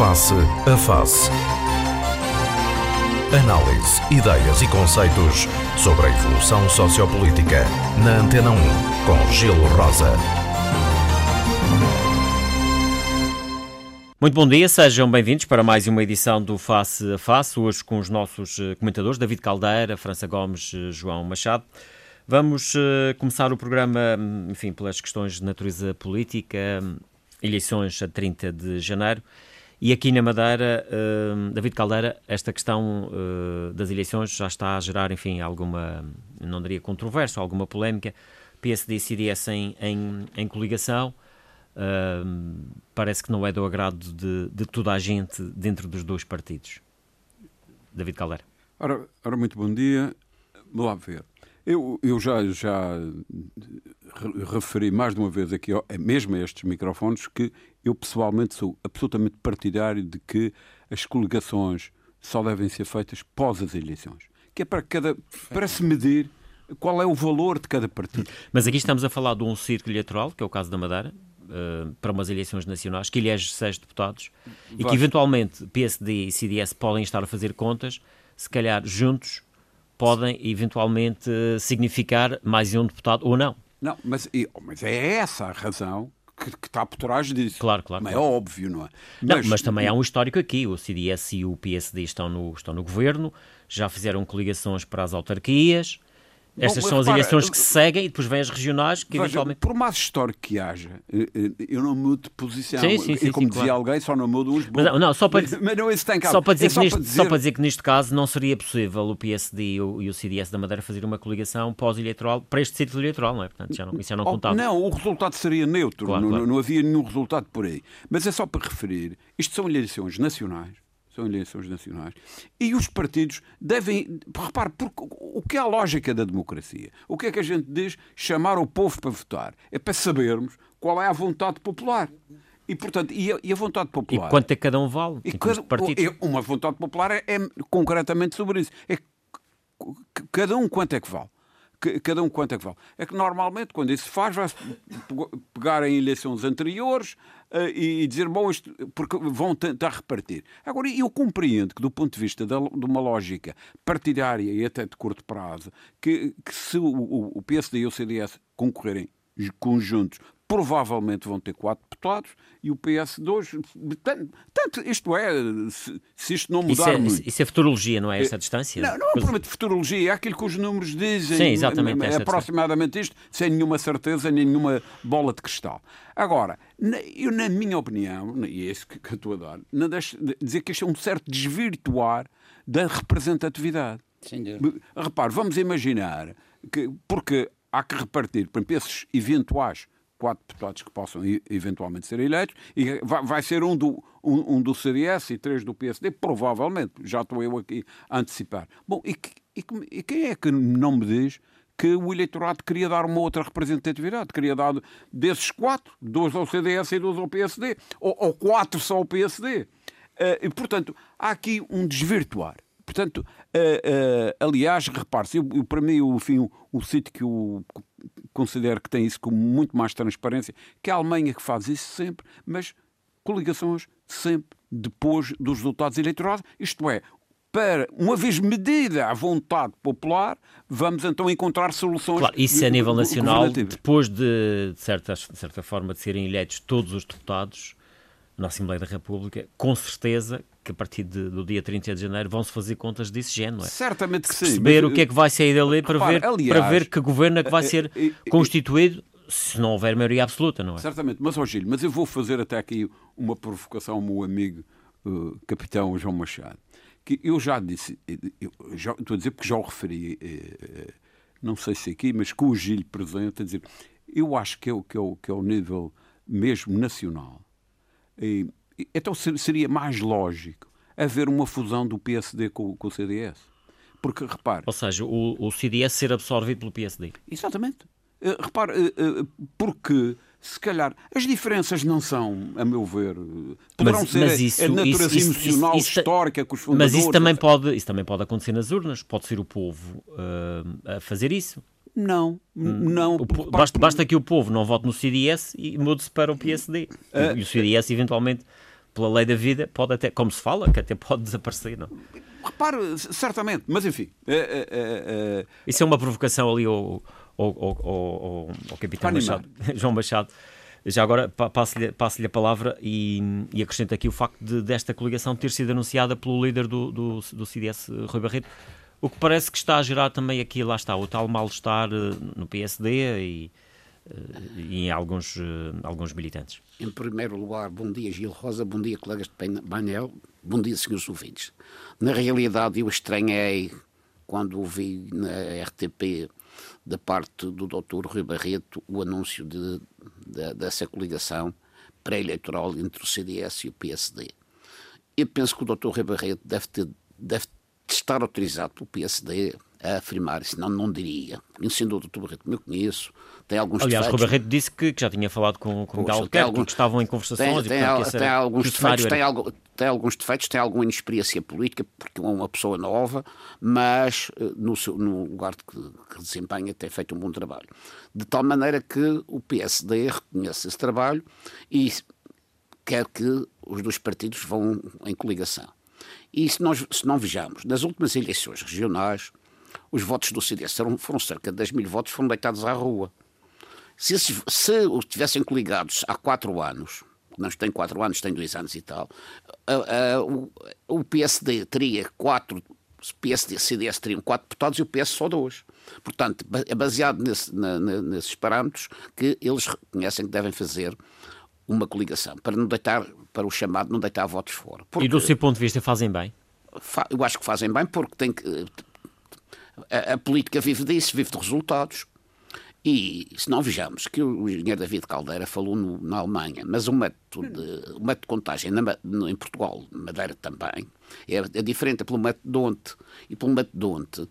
Face a Face. Análise, ideias e conceitos sobre a evolução sociopolítica. Na Antena 1, com Gelo Rosa. Muito bom dia, sejam bem-vindos para mais uma edição do Face a Face, hoje com os nossos eh, comentadores David Caldeira, França Gomes, eh, João Machado. Vamos uh, começar o programa, hum, enfim, pelas questões de natureza política, hum, eleições a 30 de janeiro. E aqui na Madeira, uh, David Caldeira, esta questão uh, das eleições já está a gerar, enfim, alguma, não diria controvérsia, alguma polémica. PSD e CDS em, em, em coligação. Uh, parece que não é do agrado de, de, toda a gente dentro dos dois partidos. David Caldeira. Ora, ora muito bom dia. Vamos lá ver. Eu, eu já, já referi mais de uma vez aqui, mesmo a estes microfones, que eu pessoalmente sou absolutamente partidário de que as coligações só devem ser feitas pós as eleições. Que é para, cada, para se medir qual é o valor de cada partido. Mas aqui estamos a falar de um círculo eleitoral, que é o caso da Madeira, uh, para umas eleições nacionais, que elege seis deputados, e que eventualmente PSD e CDS podem estar a fazer contas, se calhar juntos podem eventualmente significar mais um deputado ou não. Não, mas, mas é essa a razão que, que, está por trás disso. Claro, claro. Mas claro. é óbvio, não é? Não, mas, mas também há um histórico aqui. O CDS e o PSD estão no, estão no governo, já fizeram coligações para as autarquias, estas Bom, são as eleições que se seguem e depois vêm as regionais que veja, eventualmente... Por mais histórico que haja, eh, eh, eu não mudo de posição. Sim, sim, sim, e como dizia claro. alguém, só não mudo uns Mas, não, só para, mas, não, isso tem só para dizer, é só, neste, para dizer... só para dizer que neste caso não seria possível o PSD e o, e o CDS da Madeira fazer uma coligação pós-eleitoral para este círculo eleitoral, não é? Portanto, já não, isso já não oh, contava. Não, o resultado seria neutro, claro, não, claro. não havia nenhum resultado por aí. Mas é só para referir, isto são eleições nacionais, são eleições nacionais, e os partidos devem. Repare, porque, o que é a lógica da democracia? O que é que a gente diz? Chamar o povo para votar. É para sabermos qual é a vontade popular. E, portanto, e a, e a vontade popular. E quanto é que cada um vale? E cada, uma vontade popular é, é concretamente sobre isso. É cada um quanto é que vale cada um quanto é que vale. É que normalmente, quando isso se faz, vai-se pegar em eleições anteriores uh, e, dizer, bom, isto, porque vão tentar repartir. Agora, eu compreendo que, do ponto de vista da, de uma lógica partidária e até de curto prazo, que, que se o, o PSD e o CDS concorrerem conjuntos provavelmente vão ter quatro deputados e o PS2. Tanto, isto é, se, se isto não mudar isso é, muito. Isso é futurologia, não é esta distância? Não, não é propriamente futurologia, é aquilo que os números dizem. Sim, exatamente. É, aproximadamente isto, sem nenhuma certeza, nenhuma bola de cristal. Agora, eu, na minha opinião, e é isso que, que eu estou a dar, não deixo de dizer que isto é um certo desvirtuar da representatividade. Sim, Repare, vamos imaginar que, porque há que repartir, por exemplo, esses eventuais quatro deputados que possam eventualmente ser eleitos, e vai, ser um do, um, um, do CDS e três do PSD, provavelmente. Já estou eu aqui a antecipar. Bom, e, e, e quem é que não me diz que o eleitorado queria dar uma outra representatividade? Queria dar desses quatro, dois ao CDS e dois ao PSD, ou, ou quatro só ao PSD. Uh, eh, e, portanto, há aqui um desvirtuar. Portanto, uh, uh, aliás, repare-se, para mim, o, enfim, o, o sítio que eu considero que tem isso com muito mais transparência, que a Alemanha que faz isso sempre, mas coligações sempre depois dos resultados eleitorais, isto é, para, uma vez medida a vontade popular, vamos então encontrar soluções. Claro, isso é a nível nacional, depois de, de, certa, de certa forma, de serem eleitos todos os deputados na Assembleia da República, com certeza que a partir de, do dia 30 de janeiro vão-se fazer contas desse género, é? Certamente que sim. Perceber o que é que vai sair dali para, repara, ver, aliás, para ver que governo é que vai ser constituído se não houver maioria absoluta, não é? Certamente, mas, ó Gil, mas eu vou fazer até aqui uma provocação ao meu amigo uh, capitão João Machado, que eu já disse, eu já, estou a dizer porque já o referi, uh, não sei se aqui, mas com o Gil presente, a dizer, eu acho que é o, que é o, que é o nível mesmo nacional, então seria mais lógico haver uma fusão do PSD com, com o CDS. Porque, repare... Ou seja, o, o CDS ser absorvido pelo PSD. Exatamente. Uh, repare, uh, porque se calhar as diferenças não são, a meu ver, poderão mas, ser mas isso, a, natureza isso, emocional, isso, histórica que os fundadores... Mas isso também, pode, isso também pode acontecer nas urnas. Pode ser o povo a fazer isso. Não, hum. não. O, basta, basta que o povo não vote no CDS e mude-se para o PSD. Uh, e o CDS, eventualmente, pela lei da vida, pode até, como se fala, que até pode desaparecer, não? Repare, certamente, mas enfim. É, Isso é uma provocação ali ao, ao, ao, ao capitão Machado, João Machado. Já agora passo-lhe passo a palavra e, e acrescento aqui o facto de, desta coligação ter sido anunciada pelo líder do, do, do CDS, Rui Barreto, o que parece que está a gerar também aqui, lá está, o tal mal-estar eh, no PSD e, eh, e em alguns, eh, alguns militantes. Em primeiro lugar, bom dia Gil Rosa, bom dia colegas de painel, bom dia senhores ouvintes. Na realidade eu estranhei quando ouvi na RTP da parte do Dr. Rui Barreto o anúncio de, de, dessa coligação pré-eleitoral entre o CDS e o PSD. Eu penso que o Dr. Rui Barreto deve, ter, deve estar autorizado pelo PSD a afirmar, senão não diria. Conhecendo o Dr. Barreto como eu conheço, tem alguns Aliás, defeitos. Aliás, Barreto disse que, que, já tinha falado com, com Miguel Albuquerque, que estavam em conversações tem, e, portanto, tem, tem alguns defeitos, tem, algo, tem alguns defeitos, tem alguma inexperiência política, porque é uma pessoa nova, mas eh, no, seu, no lugar que, que desempenha tem feito um bom trabalho. De tal maneira que o PSD reconhece esse trabalho e quer que os dois partidos vão em coligação. E se, nós, se não vejamos, nas últimas eleições regionais, os votos do CDS foram, foram cerca de 10 mil votos, foram deitados à rua. Se, esses, se os tivessem coligados há quatro anos, não tem quatro anos, tem dois anos e tal, o, o PSD teria quatro, PSD e CDS teriam quatro deputados e o PS só dois. Portanto, é baseado nesse, na, nesses parâmetros que eles reconhecem que devem fazer uma coligação, para não deitar, para o chamado não deitar votos fora. Porque, e do seu ponto de vista fazem bem? Eu acho que fazem bem porque tem que, a, a, política vive disso, vive de resultados. E se não vejamos que o engenheiro David Caldeira falou no, na Alemanha, mas o método de, o método de contagem na, no, em Portugal, Madeira também, é, é diferente é pelo método de Onte. E pelo método de Onte,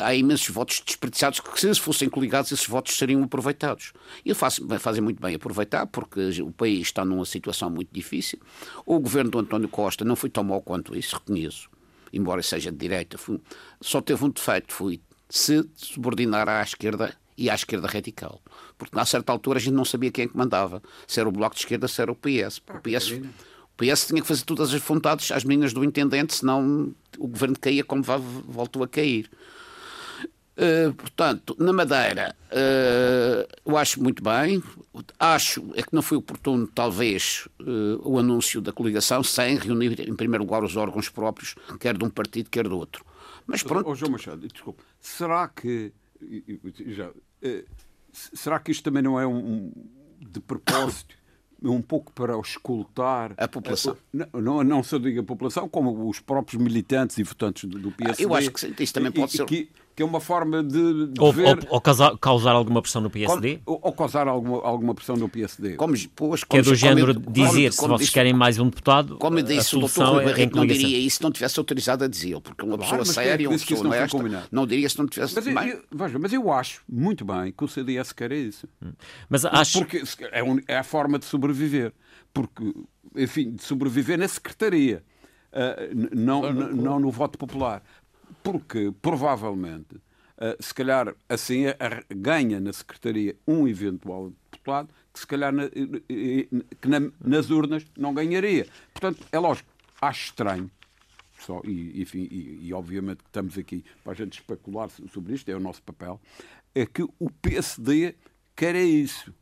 há imensos votos desperdiçados que, se fossem coligados, esses votos seriam aproveitados. E fazem muito bem aproveitar, porque o país está numa situação muito difícil. O governo do António Costa não foi tão mau quanto isso, reconheço, embora seja de direita. Foi, só teve um defeito, foi se subordinar à esquerda e à esquerda radical. Porque, a certa altura, a gente não sabia quem é que mandava. Se era o Bloco de Esquerda, se era o PS. O PS, o PS tinha que fazer todas as vontades às meninas do intendente, senão o governo caía como voltou a cair. Uh, portanto, na Madeira, uh, eu acho muito bem. Acho é que não foi oportuno, talvez, uh, o anúncio da coligação sem reunir, em primeiro lugar, os órgãos próprios, quer de um partido, quer do outro. Mas pronto. Oh, João Machado, desculpe, será que. Já, será que isto também não é um, de propósito? um pouco para escutar a população. A, não, não só digo a população, como os próprios militantes e votantes do, do PSD. Eu acho que isso também pode e, ser. Que, que, é uma forma de. de ou, ver... ou, ou causar, causar, alguma pressão no PSD? ou, ou, causar alguma, alguma pressão no PSD. Como, pois, que é do género como, dizer como, como, se vocês querem mais um deputado. Como disse o doutor Rui não diria isso se não tivesse autorizado a dizer, porque uma claro, pessoa séria, uma pessoa honesta, não, não diria se não tivesse. Mas eu, eu, veja, mas eu acho muito bem que o CDS quer isso. Hum. Mas acho... Porque é, um, é a forma de sobreviver porque, enfim, de sobreviver na secretaria, uh, não, não no voto popular. Porque, provavelmente, uh, se calhar assim ganha na secretaria um eventual deputado que, se calhar, na, que na, nas urnas não ganharia. Portanto, é lógico, acho estranho. Só, e, enfim, e, e obviamente que estamos aqui para a gente especular sobre isto, é o nosso papel, é que o PSD quer é isso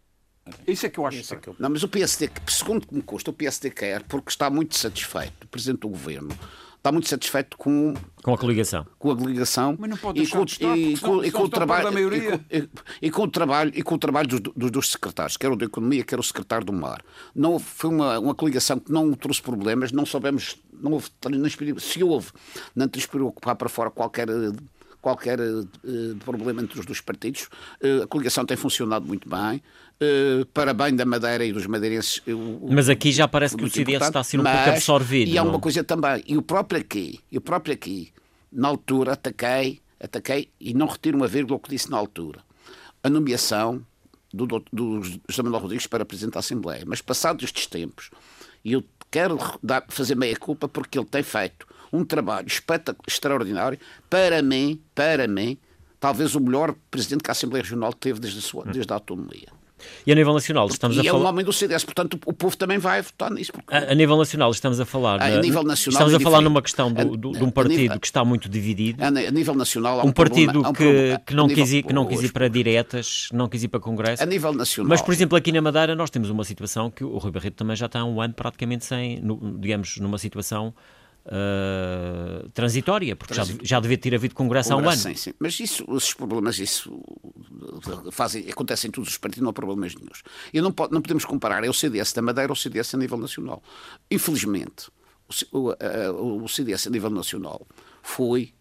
isso é que eu acho. É que eu... Não, mas o PSD, segundo que me custa, o PSD quer, porque está muito satisfeito, o Presidente do Governo, está muito satisfeito com, com a coligação. Com a coligação mas não pode e com, estar, e, com, e com o trabalho e, e, com o trabalho e com o trabalho dos, dos, dos secretários, quer o da Economia, quer o secretário do Mar. Não foi uma, uma coligação que não trouxe problemas, não soubemos, não houve, não se houve, não transpirou ocupar para fora qualquer qualquer uh, problema entre os dois partidos. Uh, a coligação tem funcionado muito bem. Uh, para bem da Madeira e dos madeirenses. mas aqui já parece que o CDS está a ser um mas, pouco absorvido. E há uma coisa também, e o próprio aqui, o próprio aqui, na altura ataquei, ataquei e não retiro uma vírgula o que disse na altura. A nomeação do, do, do José Manuel Rodrigues para Presidente da Assembleia. Mas passados estes tempos, e eu quero dar, fazer meia culpa porque ele tem feito um trabalho extraordinário. Para mim, para mim, talvez o melhor presidente que a Assembleia Regional teve desde a, sua, desde a autonomia. E a nível nacional estamos e a é falar... um homem do CDS, portanto o povo também vai votar nisso. Porque... A, a, nível nacional estamos a falar... A, nível nacional estamos é a falar diferente. numa questão do, do, de um partido nível, que está muito dividido. A, nível nacional há um, um partido problema, que, um problema, que, não nível, quis ir, que não quis ir para diretas, não quis ir para Congresso. A nível nacional. Mas, por exemplo, aqui na Madeira nós temos uma situação que o Rui Barreto também já está há um ano praticamente sem, no, digamos, numa situação uh, transitória, porque já, já devia ter havido Congresso, Congresso há um ano. Sim, sim. Mas isso, esses problemas, isso fazem, acontecem em todos os partidos, não há problemas nenhum. E não, pode, não podemos comparar é o CDS da Madeira ou o CDS a nível nacional. Infelizmente, o, o, o CDS a nível nacional foi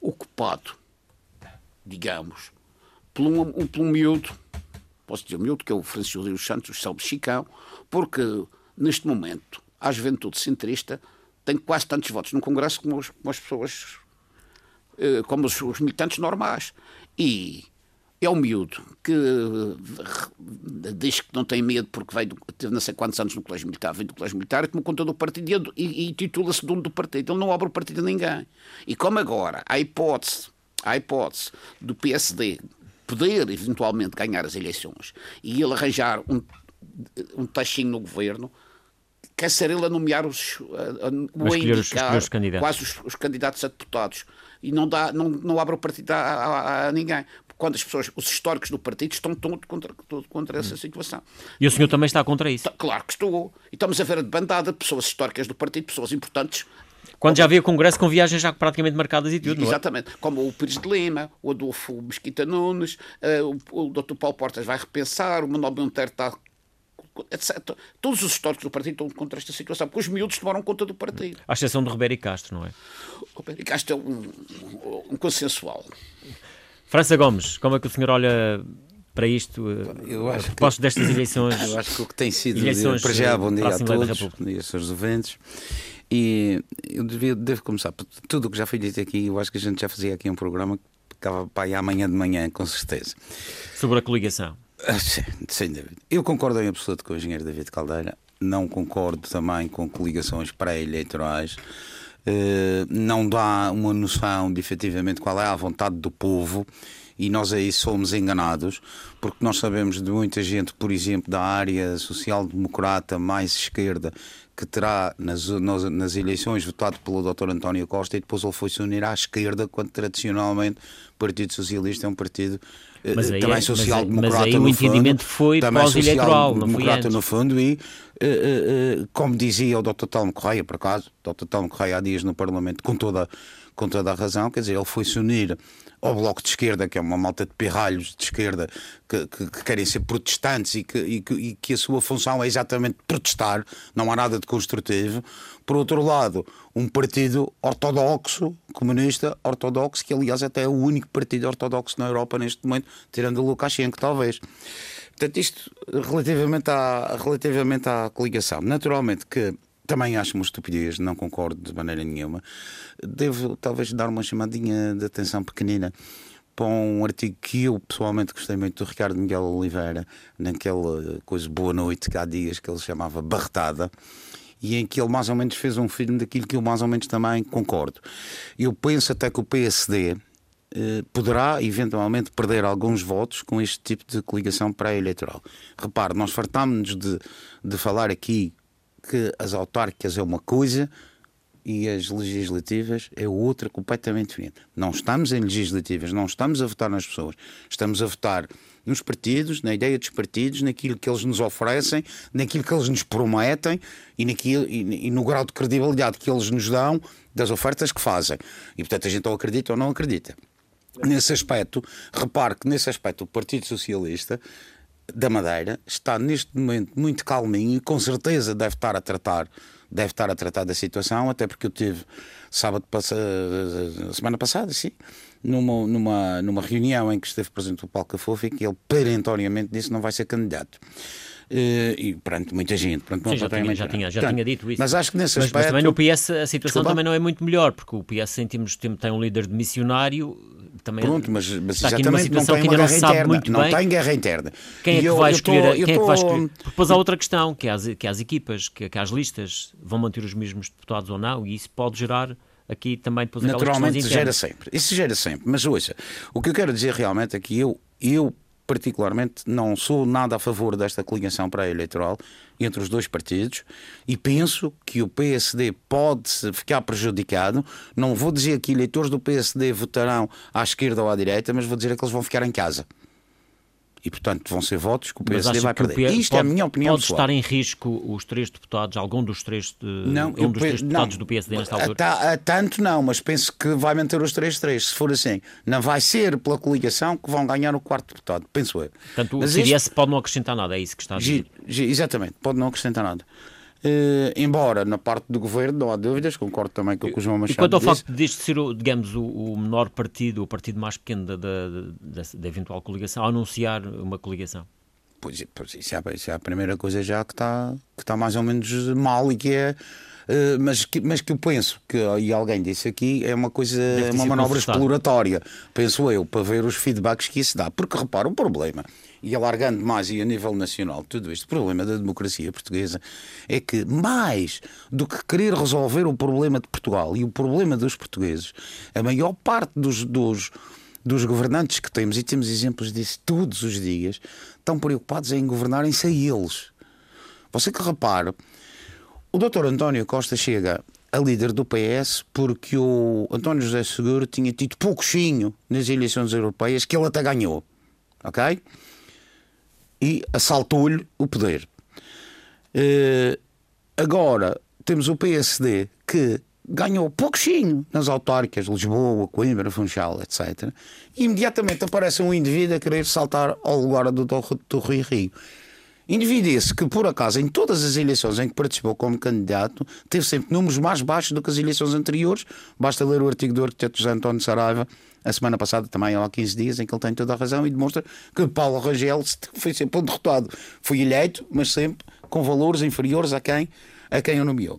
ocupado, digamos, por um, um, por um miúdo, posso dizer miúdo, que é o Francisco Rio Santos, o Salve Chicão, porque neste momento a juventude centrista tem quase tantos votos no Congresso como, os, como as pessoas, como os, os, militantes normais. E é um miúdo que diz que não tem medo porque veio, teve não sei quantos anos no Colégio Militar, veio do Colégio Militar e tomou conta do partido e, e titula-se dono do partido. Ele não abre o partido a ninguém. E como agora há hipótese, há hipótese do PSD poder eventualmente ganhar as eleições e ele arranjar um, um tachinho no governo, quer ser ele a nomear os, a, a, a indicar os, os candidatos. quase os, os, candidatos a deputados e não, dá, não, não abre o partido a, a, a ninguém. Quando as pessoas, os históricos do partido estão todos contra, todo contra essa situação. E o senhor também está contra isso? Claro que estou. E estamos a ver a debandada de pessoas históricas do partido, pessoas importantes. Quando já havia congresso com viagens já praticamente marcadas e tudo, Exatamente. É? Como o Pires de Lima, o Adolfo Mesquita Nunes, uh, o, o Dr. Paulo Portas vai repensar, o Manuel Monteiro está etc. Todos os históricos do partido estão contra esta situação, porque os miúdos tomaram conta do partido. À exceção de Ribeiro e Castro, não é? O e Castro é um, um consensual. França Gomes, como é que o senhor olha para isto? Eu acho que, destas eleições. Eu acho que o que tem sido. Eleições para já, bom dia a todos, bom dia, Srs. Ouvintes. E eu devia, devo começar por tudo o que já foi dito aqui. Eu acho que a gente já fazia aqui um programa que ficava para aí amanhã de manhã, com certeza. Sobre a coligação. Sem dúvida. Eu concordo em absoluto com o engenheiro David Caldeira. Não concordo também com coligações pré-eleitorais. Uh, não dá uma noção de efetivamente qual é a vontade do povo e nós aí somos enganados, porque nós sabemos de muita gente, por exemplo, da área social-democrata mais esquerda, que terá nas, nas, nas, eleições votado pelo Dr. António Costa e depois ele foi se unir à esquerda, quando tradicionalmente o Partido Socialista é um partido mas aí, também é, social-democrata. Mas aí o entendimento foi pós-eleitoral, não foi antes. no fundo, e uh, como dizia o Dr. Telmo Correia, por acaso, Dr. Telmo Correia há dias no Parlamento, com toda, com toda a razão, quer dizer, ele foi se unir ao Bloco de Esquerda, que é uma malta de pirralhos de esquerda que, que, que querem ser protestantes e que, e, e que a sua função é exatamente protestar, não há nada de construtivo. Por outro lado, um partido ortodoxo, comunista ortodoxo, que aliás até é o único partido ortodoxo na Europa neste momento, tirando o Lukashenko, talvez. Portanto, isto relativamente à, relativamente à coligação. Naturalmente que também acho uma estupidez, não concordo de maneira nenhuma. Devo talvez dar uma chamadinha de atenção pequenina para um artigo que eu pessoalmente gostei muito do Ricardo Miguel Oliveira, naquela coisa Boa Noite que há dias que ele chamava Barretada, e em que ele mais ou menos fez um filme daquilo que eu mais ou menos também concordo. Eu penso até que o PSD eh, poderá eventualmente perder alguns votos com este tipo de coligação pré-eleitoral. Repare, nós fartámos-nos de, de falar aqui que as autárquicas é uma coisa e as legislativas é outra completamente diferente. Não estamos em legislativas, não estamos a votar nas pessoas, estamos a votar nos partidos, na ideia dos partidos, naquilo que eles nos oferecem, naquilo que eles nos prometem e, naquilo, e, e no grau de credibilidade que eles nos dão das ofertas que fazem. E portanto a gente ou acredita ou não acredita. Nesse aspecto, repare que nesse aspecto o Partido Socialista da Madeira está neste momento muito calminho e com certeza deve estar a tratar deve estar a tratar da situação até porque eu tive sábado semana passada sim numa, numa, numa reunião em que esteve presente o Paulo Cafofo e que ele perentoriamente disse que não vai ser candidato e perante muita gente. Perante Sim, já, tinha, já, tinha, já Portanto, tinha dito isso. Mas acho que nesse mas, aspecto... mas também no PS a situação Desculpa. também não é muito melhor, porque o PS sentimos, tem, tem um líder de missionário também Pronto, mas, mas está aqui numa não situação que ainda não se sabe interna. muito não bem. tem guerra interna. Quem é que eu- vai escolher? tô- quem eu é que tô- vai escolher? Depois há outra questão, que é as, que é as equipas, que, que as listas vão manter os mesmos deputados ou não, e isso pode gerar aqui também depois Naturalmente gera sempre. Isso gera sempre. Mas ouça, o que eu quero dizer realmente é que eu, eu particularmente, não sou nada a favor desta coligação pré-eleitoral entre os dois partidos e penso que o PSD pode ficar prejudicado. Não vou dizer que eleitores do PSD votarão à esquerda ou à direita, mas vou dizer que eles vão ficar em casa e, portanto, vão ser votos que o PSD vai perder. Isto pode, é a minha opinião. Pode estar em risco os três deputados, algum dos três, de... não, um dos três deputados não, do PSD nesta altura? A, a, tanto não, mas penso que vai manter os três três. Se for assim, não vai ser pela coligação que vão ganhar o quarto deputado, penso eu. Portanto, mas o CDS pode não acrescentar nada, é isso que está a dizer. Exatamente, pode não acrescentar nada. Uh, embora na parte do governo não há dúvidas, concordo também com o que o João Machado E quanto ao disse. facto de ser, digamos, o, o, menor partido, o partido mais pequeno da, da, da, da eventual coligação, anunciar uma coligação? Pois, pois isso, é, isso, é, a primeira coisa já que está que está mais ou menos mal e que é Uh, mas, que, mas que eu penso que, e alguém disse aqui, é uma coisa, uma manobra exploratória, penso eu, para ver os feedbacks que isso dá. Porque repara, o problema, e alargando mais e a nível nacional, tudo isto, o problema da democracia portuguesa é que, mais do que querer resolver o problema de Portugal e o problema dos portugueses, a maior parte dos, dos dos governantes que temos, e temos exemplos disso todos os dias, estão preocupados em governarem-se a eles. Você que repare, o doutor António Costa chega a líder do PS porque o António José Seguro tinha tido pouquinho nas eleições europeias que ele até ganhou. Ok? E assaltou-lhe o poder. Uh, agora temos o PSD que ganhou pouquinho nas autárquicas, Lisboa, Coimbra, Funchal, etc. E imediatamente aparece um indivíduo a querer saltar ao lugar do, do, Rio. Indivíduo esse que, por acaso, em todas as eleições em que participou como candidato, teve sempre números mais baixos do que as eleições anteriores. Basta ler o artigo do arquiteto José António Saraiva, a semana passada, também há 15 dias, em que ele tem toda a razão e demonstra que Paulo Rangel foi sempre um derrotado. Foi eleito, mas sempre com valores inferiores a quem, a quem o nomeou.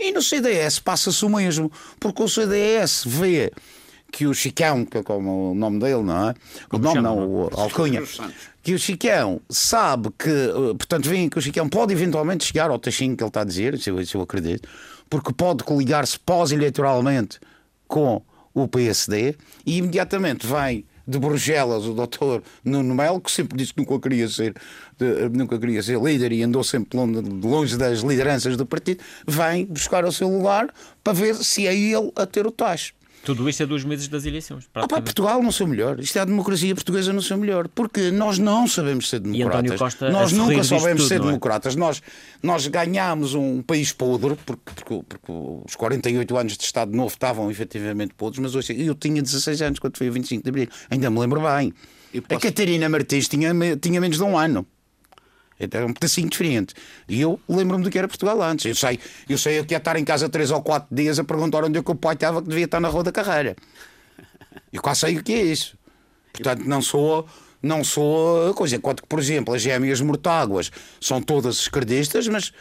E no CDS passa-se o mesmo, porque o CDS vê que o Chicão, que é como o nome dele, não é? O nome não, o Alcunha. Que o Chicão sabe que, eh, portanto, vem que o Chicão pode eventualmente chegar ao taxinho que ele está a dizer, isso eu, isso eu acredito, porque pode coligar-se pós-eleitoralmente com o PSD e imediatamente vem de Bruxelas o doutor Nuno Melo, que sempre disse que nunca queria ser, nunca queria ser líder e andou sempre longe das lideranças do partido, vem buscar o seu lugar para ver se é ele a ter o tacho. Tudo isto é dois meses das eleições. Ah, pá, Portugal não seu melhor. Isto é a democracia portuguesa no seu melhor. Porque nós não sabemos ser democratas. Costa nós nunca soubemos ser é? democratas. Nós, nós ganhámos um país podre, porque, porque, porque, os 48 anos de Estado Novo estavam efetivamente podres, mas hoje, eu tinha 16 anos quando foi o 25 de Abril. Ainda me lembro bem. Posso... A Catarina Martins tinha, tinha menos de um ano. Era um pedacinho diferente. E eu lembro-me do que era Portugal antes. Eu sei, eu sei que ia estar em casa três ou quatro dias a perguntar onde é que o pai estava, que devia estar na Rua da Carreira. Eu quase sei o que é isso. Portanto, não sou. Não sou coisa. Enquanto que, por exemplo, as gêmeas mortáguas são todas esquerdistas, mas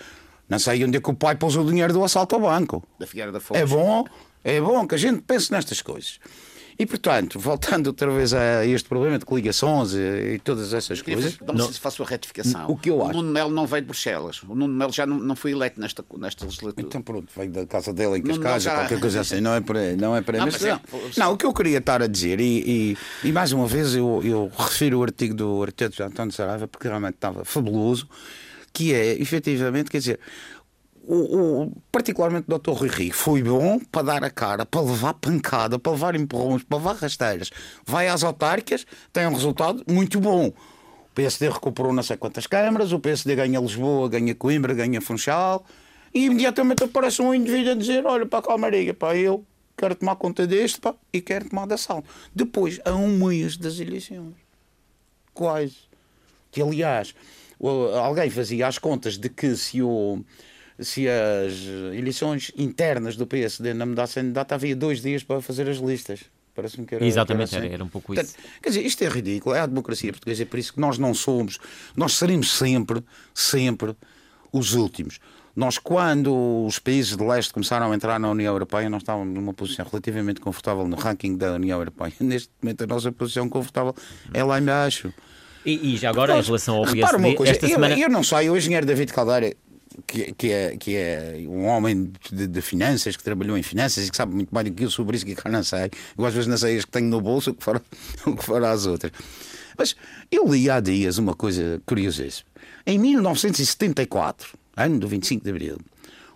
não sei onde é que o pai pôs o dinheiro do assalto ao banco. Da Figueira da É bom, é bom que a gente pense nestas coisas. E, portanto, voltando outra vez a este problema de coligações e, e todas essas coisas. Não, não se faço a retificação. O que eu acho. O Nuno Melo não veio de Bruxelas. O Nuno Melo já não, não foi eleito nesta, nesta legislatura. Então, pronto, veio da casa dele em Cascais, já... qualquer coisa assim. Não é para aí. Não, é para aí. Não, mas, não, é, não, o que eu queria estar a dizer, e, e, e mais uma vez eu, eu refiro o artigo do arquiteto António Saraiva, porque realmente estava fabuloso, que é, efetivamente, quer dizer, o, o, particularmente o Dr. Rui Rio foi bom para dar a cara, para levar pancada, para levar empurrões, para levar rasteiras. Vai às autárquicas, tem um resultado muito bom. O PSD recuperou não sei quantas câmaras, o PSD ganha Lisboa, ganha Coimbra, ganha Funchal, e imediatamente aparece um indivíduo a dizer: Olha, para calmaria, pá, eu quero tomar conta deste pá, e quero tomar da sala. Depois, a um mês das eleições. Quase. Que, aliás, alguém fazia as contas de que se o se as eleições internas do PSD não mudassem de data, havia dois dias para fazer as listas. Parece-me que era. Exatamente, que era, assim. era, um pouco isso. Quer dizer, isto é ridículo, é a democracia portuguesa, é por isso que nós não somos, nós seremos sempre, sempre os últimos. Nós, quando os países de leste começaram a entrar na União Europeia, nós estávamos numa posição relativamente confortável no ranking da União Europeia. Neste momento, a nossa posição confortável é lá embaixo. E, e já agora, em relação ao PSD, coisa, esta eu, semana... eu não sei, o engenheiro David Caldeira que, que, é, que é um homem de, de, finanças, que trabalhou em finanças e que sabe muito mais do que eu sobre isso, que não sei. Eu às vezes não sei as que tenho no bolso, o que fará, o que fará as outras. Mas eu li há dias uma coisa curiosíssima. Em 1974, ano do 25 de Abril,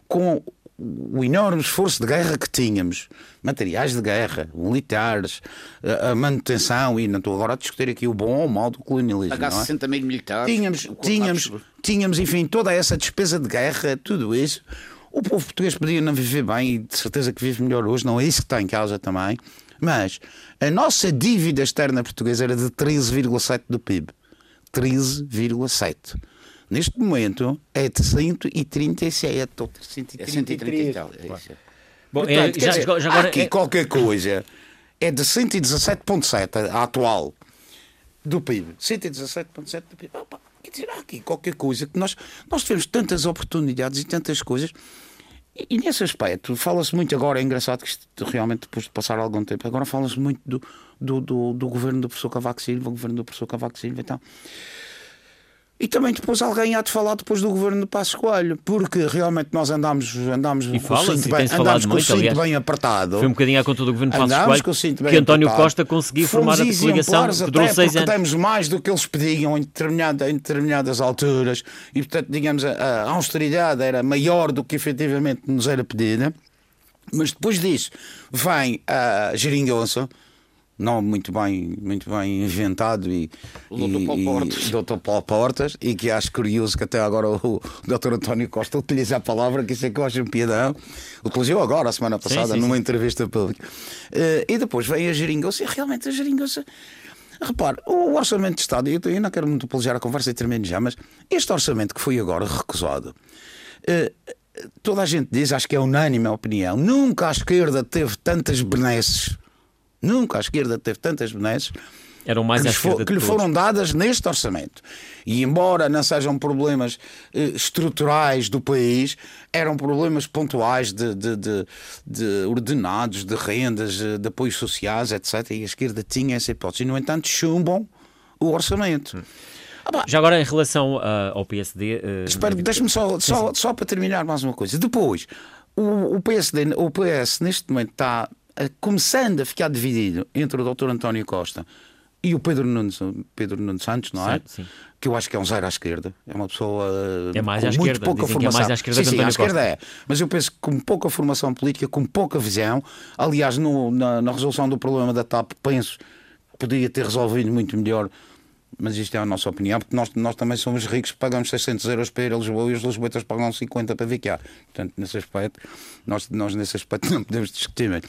com o enorme esforço de guerra que tínhamos, materiais de guerra, militares, a, manutenção, e não estou agora a discutir aqui o bom ou o mau do colonialismo. É? 60 mil militares. Tínhamos, tínhamos, tínhamos, enfim, toda essa despesa de guerra, tudo isso. O povo português podia não viver bem e de certeza que vive melhor hoje, não é isso que está em causa também. Mas a nossa dívida externa portuguesa era de 13,7 do PIB. 13,7. Neste momento é de 137 ou É 133. 130 e tal. é isso. Bom, Portanto, é, quer já, dizer, já há agora, aqui é- qualquer coisa é de 117,7 a atual do PIB. 117,7 do PIB. Opa, quer dizer, há aqui qualquer coisa que nós, nós tivemos tantas oportunidades e tantas coisas. E, e nesse aspecto, fala-se muito agora, é engraçado que isto realmente depois de passar algum tempo, agora fala-se muito do, do, do, do governo do professor Cavaco Silva, o governo do professor Cavaco Silva e tal. E também depois alguém há de falar depois do governo do Passo Coelho, porque realmente nós andámos, andámos com o cinto e bem, andámos falado com o muito, cinto aliás. bem apertado. Foi um bocadinho à conta do governo Passos Andámos Coelho com o cinto bem que António apertado. Costa conseguiu formar Fomos a coligação que durou seis anos. demos mais do que eles pediam em, determinada, em determinadas alturas e, portanto, digamos, a, a austeridade era maior do que efetivamente nos era pedida. Mas depois disso vem a geringonça, não muito bem, muito bem inventado e, O Dr. e- Paulo e- Portas. Dr. Paulo Portas e que acho curioso que até agora o Dr. António Costa utiliza a palavra, que isso é que eu acho um piadão. Utilizou agora, a semana passada, sim, numa sim. entrevista pública. Eh, e depois vem a geringonça e realmente a geringonça. Repare, o orçamento de Estado, eu eu não quero monopolizar a conversa e termino já, mas este orçamento que foi agora recusado, eh, toda a gente diz, acho que é unânime a opinião, nunca a esquerda teve tantas benesses, nunca a esquerda teve tantas benesses Eram mais que, à lhes fo- esquerda que lhe foram dadas neste orçamento. E embora não sejam problemas eh, estruturais do país, eram problemas pontuais de, de- de- de ordenados, de rendas, eh, de apoios sociais, etc. E a esquerda tinha essa hipótese. E, no entanto, chumbam o orçamento. Ah, pá, Já agora, em relação ah, ao PSD. ah, Espera, David- deixa-me só, só, só para terminar mais uma coisa. Depois, o, o PSD, o PS neste momento está eh, começando a ficar dividido entre o Dr. António Costa e o Pedro Nunes, Pedro Nunes Santos, não é? Sim. Que eu acho que é um zero à esquerda. É uma pessoa É mais com à muito esquerda. pouca Dizem que é formação. mais à esquerda sim, sim, à esquerda é. Mas eu penso que com pouca formação política, com pouca visão. Aliás, no- na, na resolução do problema da TAP, penso que poderia ter resolvido muito melhor mas isto é a nossa opinião, porque nós, nós também somos ricos, pagamos 600 euros para ir a Lisboa e os lisboetas pagam 50 para ficar. Portanto, nesse aspecto, nós, nós nesse aspecto não podemos discutir. Mas,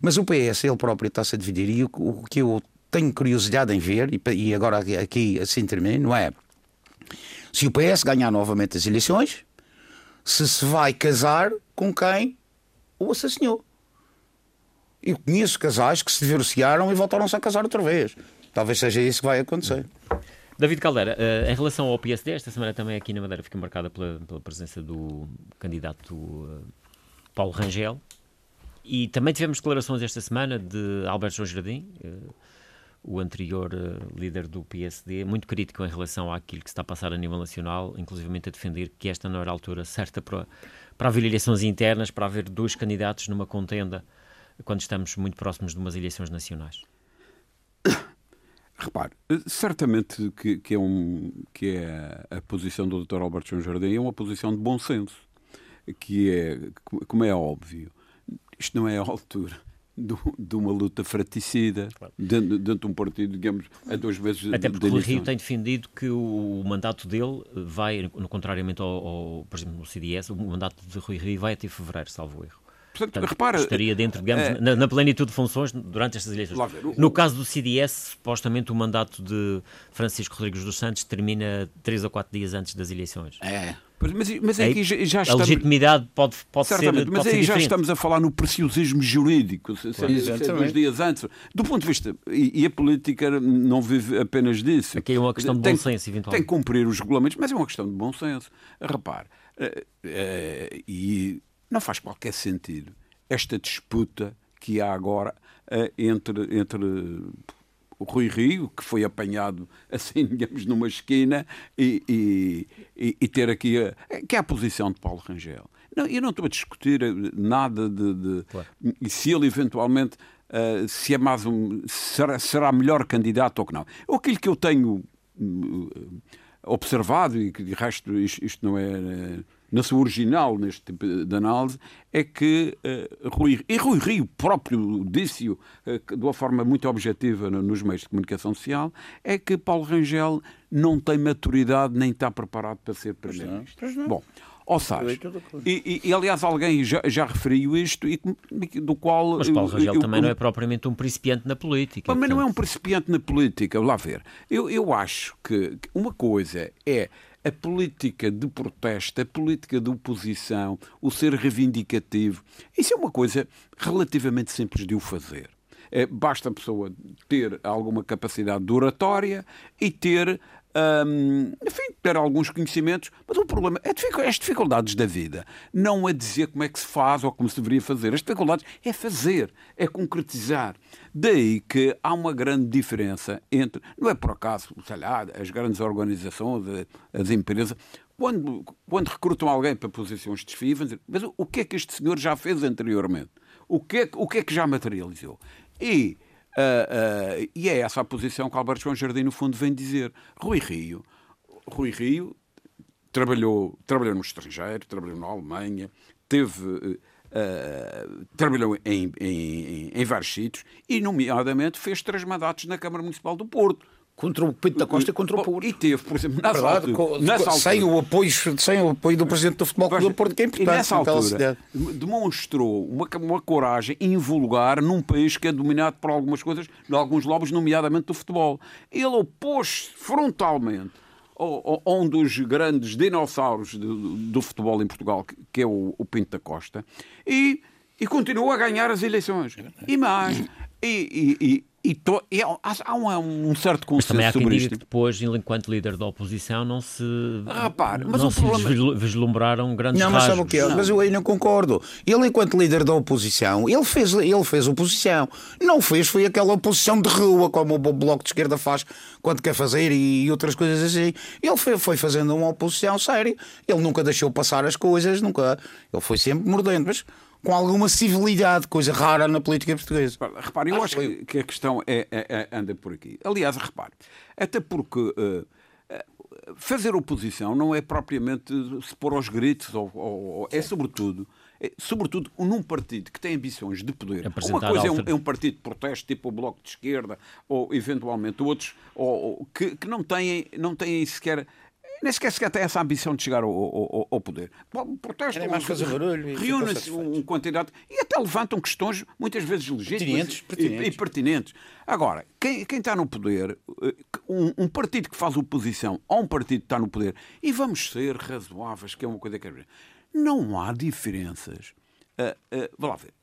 mas o PS, ele próprio está-se a dividir e o, o que eu tenho curiosidade em ver, e, e agora aqui assim termino, é se o PS ganhar novamente as eleições, se se vai casar com quem o assassinou. Eu conheço casais que se divorciaram e voltaram-se a casar outra vez. Talvez seja isso que vai acontecer. David Caldeira, eh, em relação ao PSD, esta semana também aqui na Madeira fica marcada pela, pela presença do candidato eh, Paulo Rangel. E também tivemos declarações esta semana de Alberto João Jardim, eh, o anterior líder do PSD, muito crítico em relação àquilo que se está a passar a nível nacional, inclusivamente a defender que esta não era a altura certa para, para haver eleições internas, para haver dois candidatos numa contenda, quando estamos muito próximos de umas eleições nacionais. Repare, eh, certamente que, que é, um, que é a posição do Dr. Alberto João Jardim é uma posição de bom senso, que é, como é óbvio, isto não é a altura do- de uma luta fraticida dentro, dentro de um partido, digamos, a duas vezes Até porque o Rui Rio tem defendido que o, o mandato dele vai, no contrariamente ao, ao, por exemplo, no CDS, o mandato de Rui Rio vai até fevereiro, salvo erro. Portanto, Portanto, repara, estaria dentro, digamos, é- na, na plenitude de funções durante estas eleições. Ver, o- No caso do CDS, supostamente o mandato de Francisco Rodrigues dos Santos termina três ou quatro dias antes das eleições. É. mas, mas Aí, aqui já, já a estamos... legitimidade pode, pode ser, Certamente, pode mas ser aí já estamos a falar no preciosismo jurídico, se, é dois dias antes. Do ponto de vista, e, e a política não vive apenas disso. Aqui é uma questão de Tem- bom senso, eventualmente. Tem que cumprir os regulamentos, mas é uma questão de bom senso. Repare, eh, eh, e não faz qualquer sentido esta disputa que há agora eh, entre, entre o Rui Rio, que foi apanhado assim, digamos, numa esquina, e, e- e- e ter aqui a, que é a posição de Paulo Rangel. Não, eu não estou a discutir eh, nada de. de- E se ele eventualmente uh, se é mais um, será, será melhor candidato ou que não. Aquilo que eu tenho uh, observado, e que de resto isto, isto não é na sua original neste tipo de análise, é que uh, Rui, e Rui Rio próprio disse-o uh, de uma forma muito objetiva no, nos meios de comunicação social, é que Paulo Rangel não tem maturidade nem está preparado para ser primeiro-ministro. Bom, ou seja, e, e, e, aliás alguém já, já referiu isto e do qual... Mas Paulo Rangel eu, também eu, não é propriamente um principiante na política. Também portanto... não é um principiante na política, lá ver. Eu, eu acho que uma coisa é a política de protesto, a política de oposição, o ser reivindicativo, isso é uma coisa relativamente simples de o fazer. É, basta a pessoa ter alguma capacidade de oratória e ter um, enfim, ter alguns conhecimentos, mas o problema é as dificuldades da vida. Não é dizer como é que se faz ou como se deveria fazer. As dificuldades é fazer, é concretizar. Daí que há uma grande diferença entre, não é por acaso, sei lá, as grandes organizações, as empresas, quando, quando recrutam alguém para posições de dizer, mas o que é que este senhor já fez anteriormente? O que é, o que, é que já materializou? E Uh, uh, e é essa a posição que Alberto João Jardim, no fundo, vem dizer. Rui Rio, Rui Rio trabalhou, trabalhou no estrangeiro, trabalhou na Alemanha, teve, uh, trabalhou em, em, em, vários sítios e, nomeadamente, fez três mandatos na Câmara Municipal do Porto. Contra o Pinto da Costa e contra o Porto. E teve, por exemplo, nessa Verdade, altura, nessa altura, sem, o apoio, sem o apoio do Presidente do Futebol Clube do Porto, que é importante. E nessa altura demonstrou uma, uma coragem invulgar num país que é dominado por algumas coisas, de alguns lobos, nomeadamente do futebol. Ele opôs frontalmente a um dos grandes dinossauros do, do futebol em Portugal, que é o, o Pinto da Costa, e, e continuou a ganhar as eleições. E mais, e, e e, to, e há, há um, um, certo consenso mas também há quem diga isto. que depois, enquanto líder da oposição, não se, ah, mas não se problema... vislumbraram grandes Não, mas sabe o que é? Mas eu aí não concordo. Ele, enquanto líder da oposição, ele fez, ele fez oposição. Não fez, foi aquela oposição de rua, como o Bloco de Esquerda faz quando quer fazer e, e outras coisas assim. Ele foi, foi, fazendo uma oposição séria. Ele nunca deixou passar as coisas, nunca. Ele foi sempre mordendo. Mas com alguma civilidade, coisa rara na política portuguesa. Repare, eu acho, acho que a questão é, é, é, anda por aqui. Aliás, repare, até porque uh, fazer oposição não é propriamente se pôr aos gritos, ou, ou é sobretudo. É, sobretudo num partido que tem ambições de poder. Uma coisa é um, é um, partido de protesto, tipo o Bloco de Esquerda, ou eventualmente outros, ou, ou que, que, não, têm, não têm sequer nem sequer, sequer tem essa ambição de chegar ao, ao, ao poder. Protestam, reúnem-se um candidato e até levantam questões muitas vezes legítimas pertinentes, pertinentes. E, e, pertinentes. Agora, quem, quem está no poder, eh, um, um, partido que faz oposição a um partido que está no poder, e vamos ser razoáveis, que é uma coisa que é não há diferenças. Uh, uh, lá ver.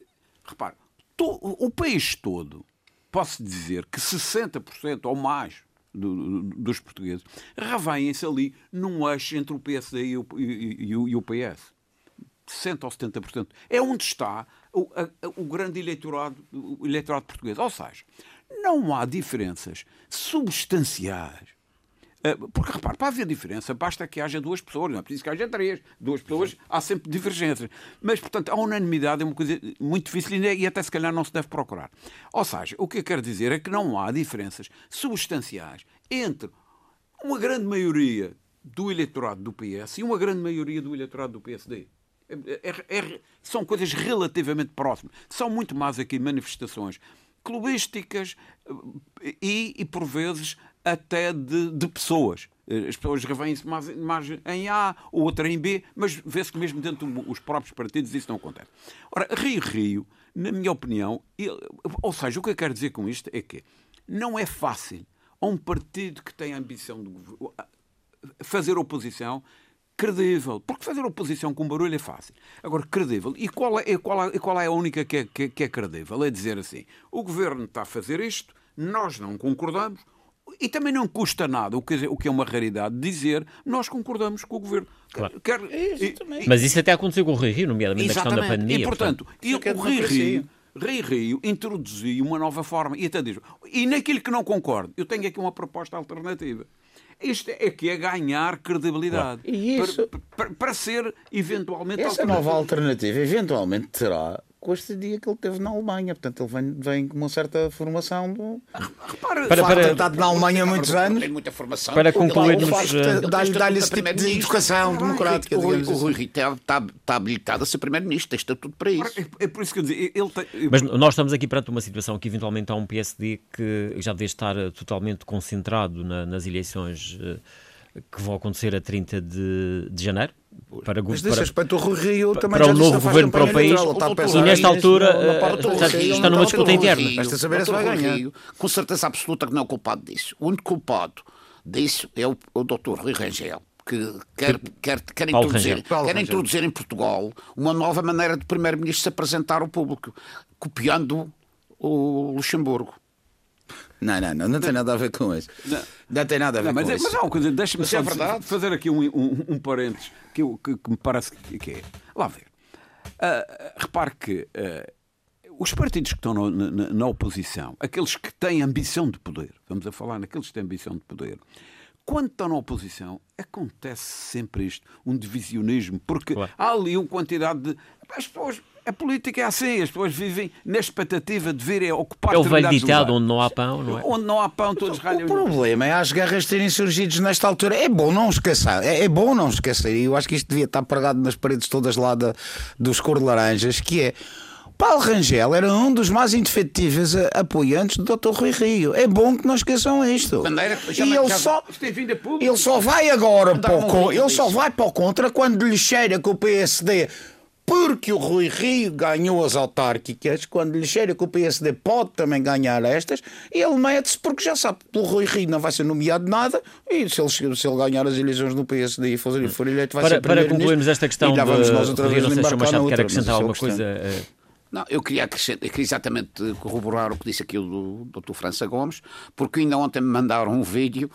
Repare, to, o país todo, posso dizer que 60% ou mais do, dos portugueses, revêem-se ali num eixo entre o PSD e o, e, e, e o PS. 60% ou 70%. É onde está o, a, o grande eleitorado, o eleitorado português. Ou seja, não há diferenças substanciais porque, repare, para haver diferença, basta que haja duas pessoas, não é preciso que haja três. Duas pessoas, há sempre divergências. Mas, portanto, a unanimidade é uma coisa muito difícil e até se calhar não se deve procurar. Ou seja, o que eu quero dizer é que não há diferenças substanciais entre uma grande maioria do eleitorado do PS e uma grande maioria do eleitorado do PSD. É, é, é, são coisas relativamente próximas. São muito mais aqui manifestações clubísticas eh, e, e por vezes, até de, de pessoas. Eh, as pessoas revêm-se mais, mais, em A, ou outra em B, mas vê-se que mesmo dentro dos próprios partidos isso não acontece. Ora, Rio Rio, na minha opinião, ele, ou seja, o que eu quero dizer com isto é que não é fácil a um partido que tem a ambição de fazer oposição credível. Porque fazer oposição com barulho é fácil. Agora, credível. E qual é, qual é, qual é a única que é, que, que é credível? É dizer assim: o governo está a fazer isto, nós não concordamos, e também não custa nada, o que, o que é uma raridade, dizer nós concordamos com o governo. Claro. Quer, e, Mas isso até aconteceu com o Rio Rio, nomeadamente na questão da pandemia. E, portanto, portanto e o Rio Rio, introduziu uma nova forma, e até diz, e naquilo que não concordo, eu tenho aqui uma proposta alternativa. Isto é que é ganhar credibilidade. E isso... Para, para, para ser eventualmente Essa nova alternativa eventualmente terá com este dia que ele teve na Alemanha. Portanto, ele vem, vem com uma certa formação do. Repara, Para- Para, para- estado na Alemanha há muitos anos. Tem muita formação. Para concluirmos, eh, dá-lhe- de esse tipo de educação O Rui- democrática, O o assim. Rui Rio está, está habilitado a ser primeiro-ministro, tem estatuto para isso. é, é por isso que eu dizia, ele tem, Mas nós estamos aqui perante uma situação que eventualmente há um PSD que já deve estar eh, totalmente concentrado na- nas eleições eh, que vão acontecer a 30 de, de janeiro. Para, Mas para- respeito, o Rio também para o novo governo para o país. E nesta altura, está- numa disputa interna. Saber se vai ganhar. Com certeza absoluta que não é culpado disso. O único culpado disso é o, o Dr. Rui Rangel. Que quer, quer, quer, introduzir, quer introduzir em Portugal uma nova maneira de Primeiro-Ministro se apresentar ao público, copiando o Luxemburgo. Não, não, não, não tem nada a ver com isso. Não, tem nada a ver Não, mas, com é, isso. mas há uma coisa, deixa-me só é verdade. fazer aqui um, um, um parênteses que, eu- que- que me parece que, que é. Lá ver. Ah, repare que ah, os partidos que estão no- na, na- na oposição, aqueles que têm ambição de poder, vamos a falar naqueles que têm ambição de poder, quando estão na oposição, acontece sempre isto, um divisionismo, porque Claro. há ali uma quantidade de. As pessoas. A política é assim, as pessoas vivem na expectativa de virem ocupar É o velho ditado onde não há pão, não é? Onde não há pão, todos ralham. O problema é as guerras terem surgido nesta altura. É bom não esquecer. É, é bom não esquecer. E eu acho que isto devia estar pregado nas paredes todas lá da, dos cor de laranjas, que é. Paulo Rangel era um dos mais indefetíveis apoiantes do Dr. Rui Rio. É bom que não esqueçam isto. Bandeira, e ele só, ele só vai agora para o ele só vai para o contra quando lhe cheira que o PSD porque o Rui Rio ganhou as autárquicas, quando lhe cheira que o PSD pode também ganhar estas, ele mete-se porque já sabe que o Rui Rio não vai ser nomeado nada e se ele, se ele ganhar as eleições no PSD e for, for eleito vai Para, ser para primeiro-ministro. concluirmos esta questão e lá vamos de nós outra vez embarcar na Machado quer outra, acrescentar alguma é coisa. eh, Não, eu queria, acrescentar, queria exatamente corroborar o que disse aqui o do Dr. França Gomes, porque ainda ontem me mandaram um vídeo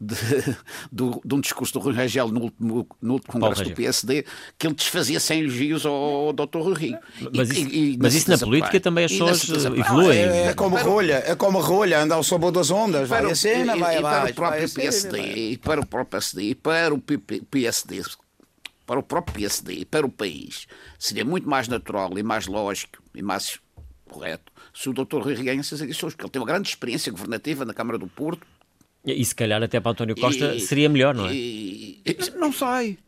de, do- de um discurso do Rui Rangel no último, no último congresso do. PSD, que ele desfazia sem elogios ao Dr. Rui Rio. Mas E- isso- e- e mas isso na política também as E pessoas, evoluem. É, é como rolha, é como rolha, anda ao sabor das ondas, vai para a cena, e- vai e para abaixo. o próprio vai PSD, vai- e para o próprio PSD, e para o PSD, para o próprio PSD e para o país, seria muito mais natural e mais lógico e mais correto se o Dr. Rui Rio ganhasse as eleições, porque ele tem uma grande experiência governativa na Câmara do Porto. E se calhar até para António Costa e- seria melhor, não é? E, e- Não sai.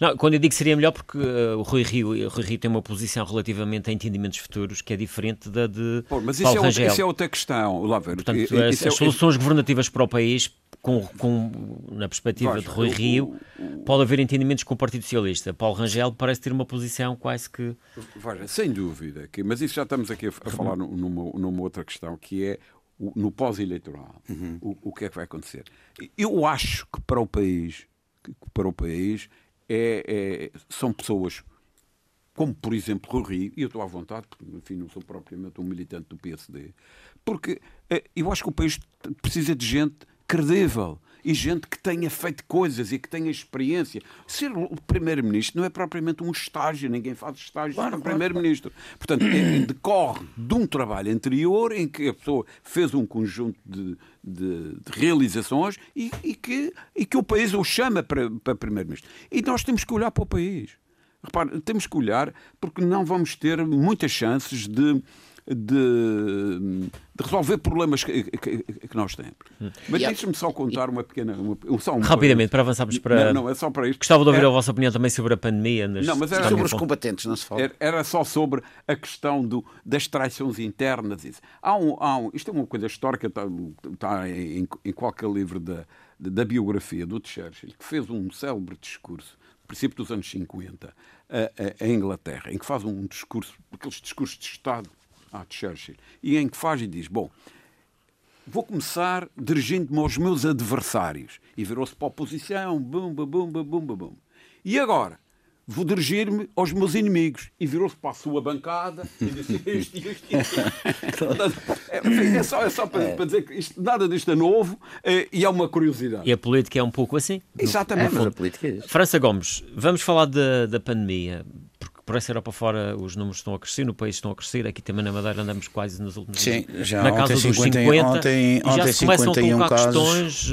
Não, quando eu digo que seria melhor, porque eh, o Rui Rio, o Rui Rio tem uma posição relativamente a entendimentos futuros que é diferente da de Pô, mas isso Paulo é, outra, Rangel. isso é outra questão. Lá ver. Portanto, I- as, isso é- as soluções governativas para o país, com, com- na perspectiva Vais, de Rui o- Rio, pode haver entendimentos com o Partido Socialista. Paulo Rangel parece ter uma posição quase que. Veja, sem dúvida, que, mas isso já estamos aqui a, a falar nu- numa, numa outra questão, que é o- no pós-eleitoral. O, o que é que vai acontecer? Eu acho que para o país, para o país é- é- são pessoas como, por exemplo, Rui Rio, e eu estou à vontade, porque, enfim, não sou propriamente um militante do PSD, porque eh, eu acho que o país precisa de gente credível e gente que tenha feito coisas e que tenha experiência. Ser o primeiro-ministro não é propriamente um estágio, ninguém faz estágio para primeiro-ministro. Portanto, é- decorre de um trabalho anterior em que a pessoa fez um conjunto de, de- de realizações e, e que, e que o país o chama para, para primeiro-ministro. E nós temos que olhar para o país. Repare, temos que olhar porque não vamos ter muitas chances de, de, de resolver problemas que, que- que nós temos. Mas E há- deixe-me só contar uma pequena. uma- um- só um Rapidamente, para avançarmos para. Não, não, é só para isto. Gostava de ouvir Era- a vossa opinião também sobre a pandemia. nas- Não, mas era sobre os combatentes, não se fala. Era, era só sobre a questão do, das traições internas. Isso. Há um, há um, isto é uma coisa histórica, está, está em, em qualquer livro da, da biografia do Churchill, que fez um célebre discurso, no princípio dos anos 50, a, a, a Inglaterra, em que faz um discurso, aqueles discursos de Estado à Churchill, e em que faz e diz: Bom, vou começar dirigindo-me aos meus adversários. E virou-se para a oposição, bum, bum, bum, bum, bum, bum. E agora? Vou dirigir-me aos meus inimigos. E virou-se para a sua bancada e disse isto, isto, isto. Portanto, é, enfim, é só, é só para, para dizer que isto, nada disto é novo eh, e é uma curiosidade. E a política é um pouco assim. Exatamente. Mas a política é. França Gomes, vamos falar da, da pandemia. Por essa Europa fora os números estão a crescer, no país estão a crescer. Aqui também na Madeira andamos quase nos últimos Sim, já na ontem casa dos 50, 50. ontem- e já ontem se começam a 51 colocar casos. questões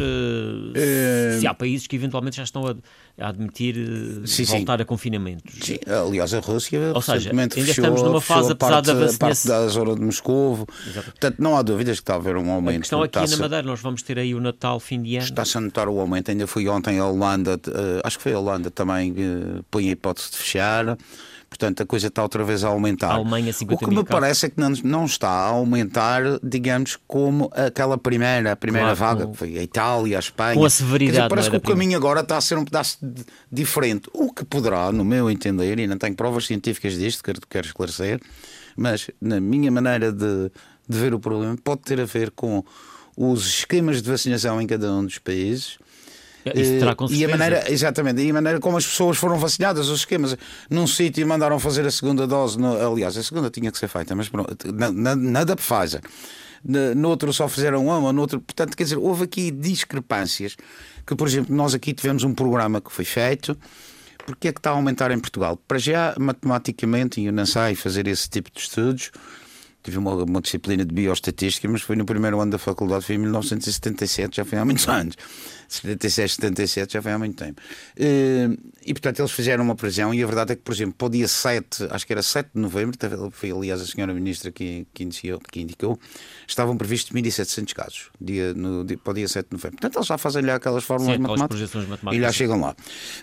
eh, se há países que eventualmente já estão a, a admitir uh, sim, voltar sim. a confinamentos. Sim, aliás, a Rússia Ou seja, ainda fechou, estamos numa fase, apesar da vacinação. da zona de Moscou. Portanto, não há dúvidas que está a haver um aumento. A questão aqui na Madeira, nós vamos ter aí o Natal, fim de ano. Está-se a notar o aumento. Ainda fui ontem à Holanda, uh, acho que foi a Holanda também, uh, põe a hipótese de fechar. Portanto, a coisa está outra vez a aumentar. A Alemanha, 50 o que me parece é que não, não está a aumentar, digamos, como aquela primeira, a primeira claro, vaga, com... que foi a Itália, a Espanha. Com a severidade. Dizer, parece que o caminho agora está a ser um pedaço de, diferente. O que poderá, no meu entender, e não tenho provas científicas disto, quero, quero esclarecer, mas na minha maneira de, de ver o problema, pode ter a ver com os esquemas de vacinação em cada um dos países terá consequências. E a maneira, exatamente, e a maneira como as pessoas foram vacinadas, os esquemas, num sítio mandaram fazer a segunda dose, no, aliás, a segunda tinha que ser feita, mas pronto, na, na, da Pfizer. No outro só fizeram uma, no outro, portanto, quer dizer, houve aqui discrepâncias que, por exemplo, nós aqui tivemos um programa que foi feito. Porque é que está a aumentar em Portugal? Para já, matematicamente, e não sei fazer esse tipo de estudos, tive uma, uma, disciplina de bioestatística, mas foi no primeiro ano da faculdade, foi em 1977, já foi há muitos anos. 76, 77, já foi há muito tempo. Eh, e portanto eles fizeram uma previsão, e a verdade é que, por exemplo, para o dia 7, acho que era 7 de novembro, foi aliás a senhora Ministra que, que, iniciou, que indicou, estavam previstos 1.700 casos dia, no, para o dia 7 de novembro. Portanto, eles já fazem lá aquelas fórmulas Sim, matemáticas, matemáticas, e já chegam lá.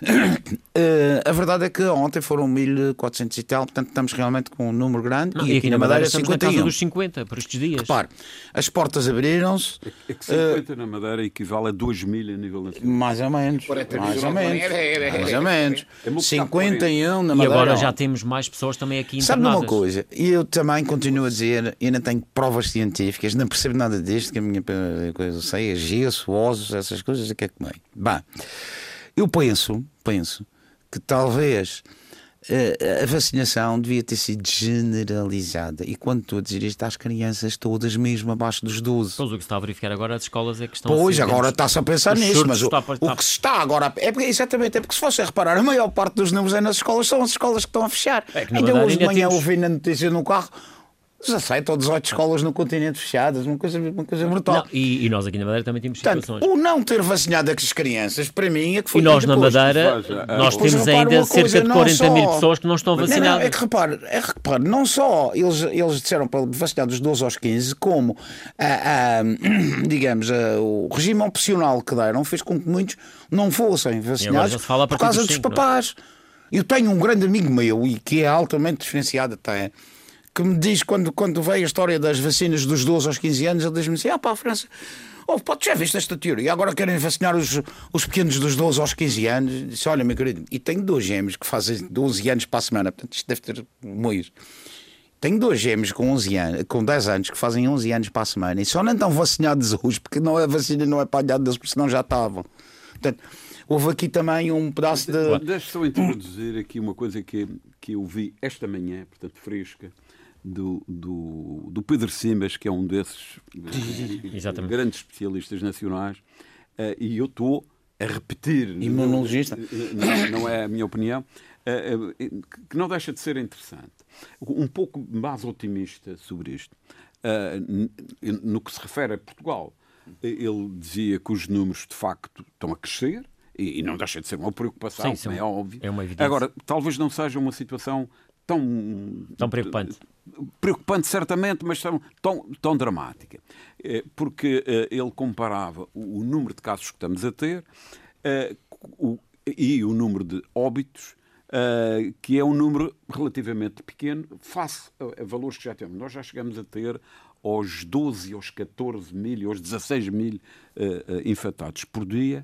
Uh, a verdade é que ontem foram 1.400 e tal, portanto estamos realmente com um número grande, Não, e, aqui, na Madeira, Madeira 51. Na dos 50 por estes dias. Repare, as portas abriram-se. É que 50 uh, na Madeira equivale a 2 mil a nível nacional. Mais ou menos. Mais ou menos. Mais ou menos. 51 na Madeira. E agora já temos mais pessoas também aqui internadas. Sabe uma coisa? Eu também continuo a dizer, e não tenho provas científicas, não percebo nada disto, que a minha coisa sei, é gesso, ossos, essas coisas, o que é que meio. Bem, eu penso, penso, que talvez eh, a vacinação devia ter sido generalizada. E quando estou a dizer isto às crianças todas, mesmo abaixo dos 12. Pois o que se está a verificar agora, as escolas é que estão Pois, agora está-se a pensar nisso, mas o, o, que se está agora. É porque, exatamente, é porque se fosse a reparar, a maior parte dos números é nas escolas, são as escolas que estão a fechar. É que ainda hoje de manhã temos... ouvi na notícia no carro 17 ou 18 escolas no continente fechadas, uma coisa, uma coisa brutal. Não, e, e, nós aqui na Madeira também temos Portanto, situações. O não ter vacinado as crianças, para mim, é que foi. E nós na Madeira, nós temos ainda cerca de 40 só... mil pessoas que não estão vacinadas. Não, não, é que repare, é que repare, não só eles, eles disseram para vacinar dos 12 aos 15, como, a, a, digamos, a, o regime opcional que deram fez com que muitos não fossem vacinados por causa dos, 5, é? papás. Eu tenho um grande amigo meu e que é altamente diferenciado até que me diz quando, quando veio a história das vacinas dos 12 aos 15 anos, ele diz-me assim: ah, pá, a França. Oh, pô, já viste esta teoria? Agora querem vacinar os, os pequenos dos 12 aos 15 anos. Disse: Olha, meu querido, e tenho dois gêmeos que fazem 12 anos para a semana, portanto isto deve ter moído. Tenho dois gêmeos com, 11 anos, com 10 anos que fazem 11 anos para a semana e só não estão vacinados hoje porque não é vacina, não é palhado deles, porque senão já estavam. Portanto, houve aqui também um pedaço de. Deixa só introduzir aqui uma coisa que, que eu vi esta manhã, portanto, fresca do, do, do Pedro Simas, que é um desses Exatamente. grandes especialistas nacionais, uh, e eu estou a repetir. Imunologista? Não, não, é a minha opinião, uh, que não deixa de ser interessante. Um pouco mais otimista sobre isto. no que se refere a Portugal, ele dizia que os números de facto estão a crescer. E, não deixa de ser uma preocupação, Sim, é óbvio. É uma. Agora, talvez não seja uma situação tão. Tão preocupante preocupante certamente, mas tão, tão, tão dramática. Eh, porque eh, ele comparava o número de casos que estamos a ter eh, e o número de óbitos, que é um número relativamente pequeno, face a valores que já temos. Nós já chegamos a ter aos 12, aos 14 mil, aos 16 mil infectados por dia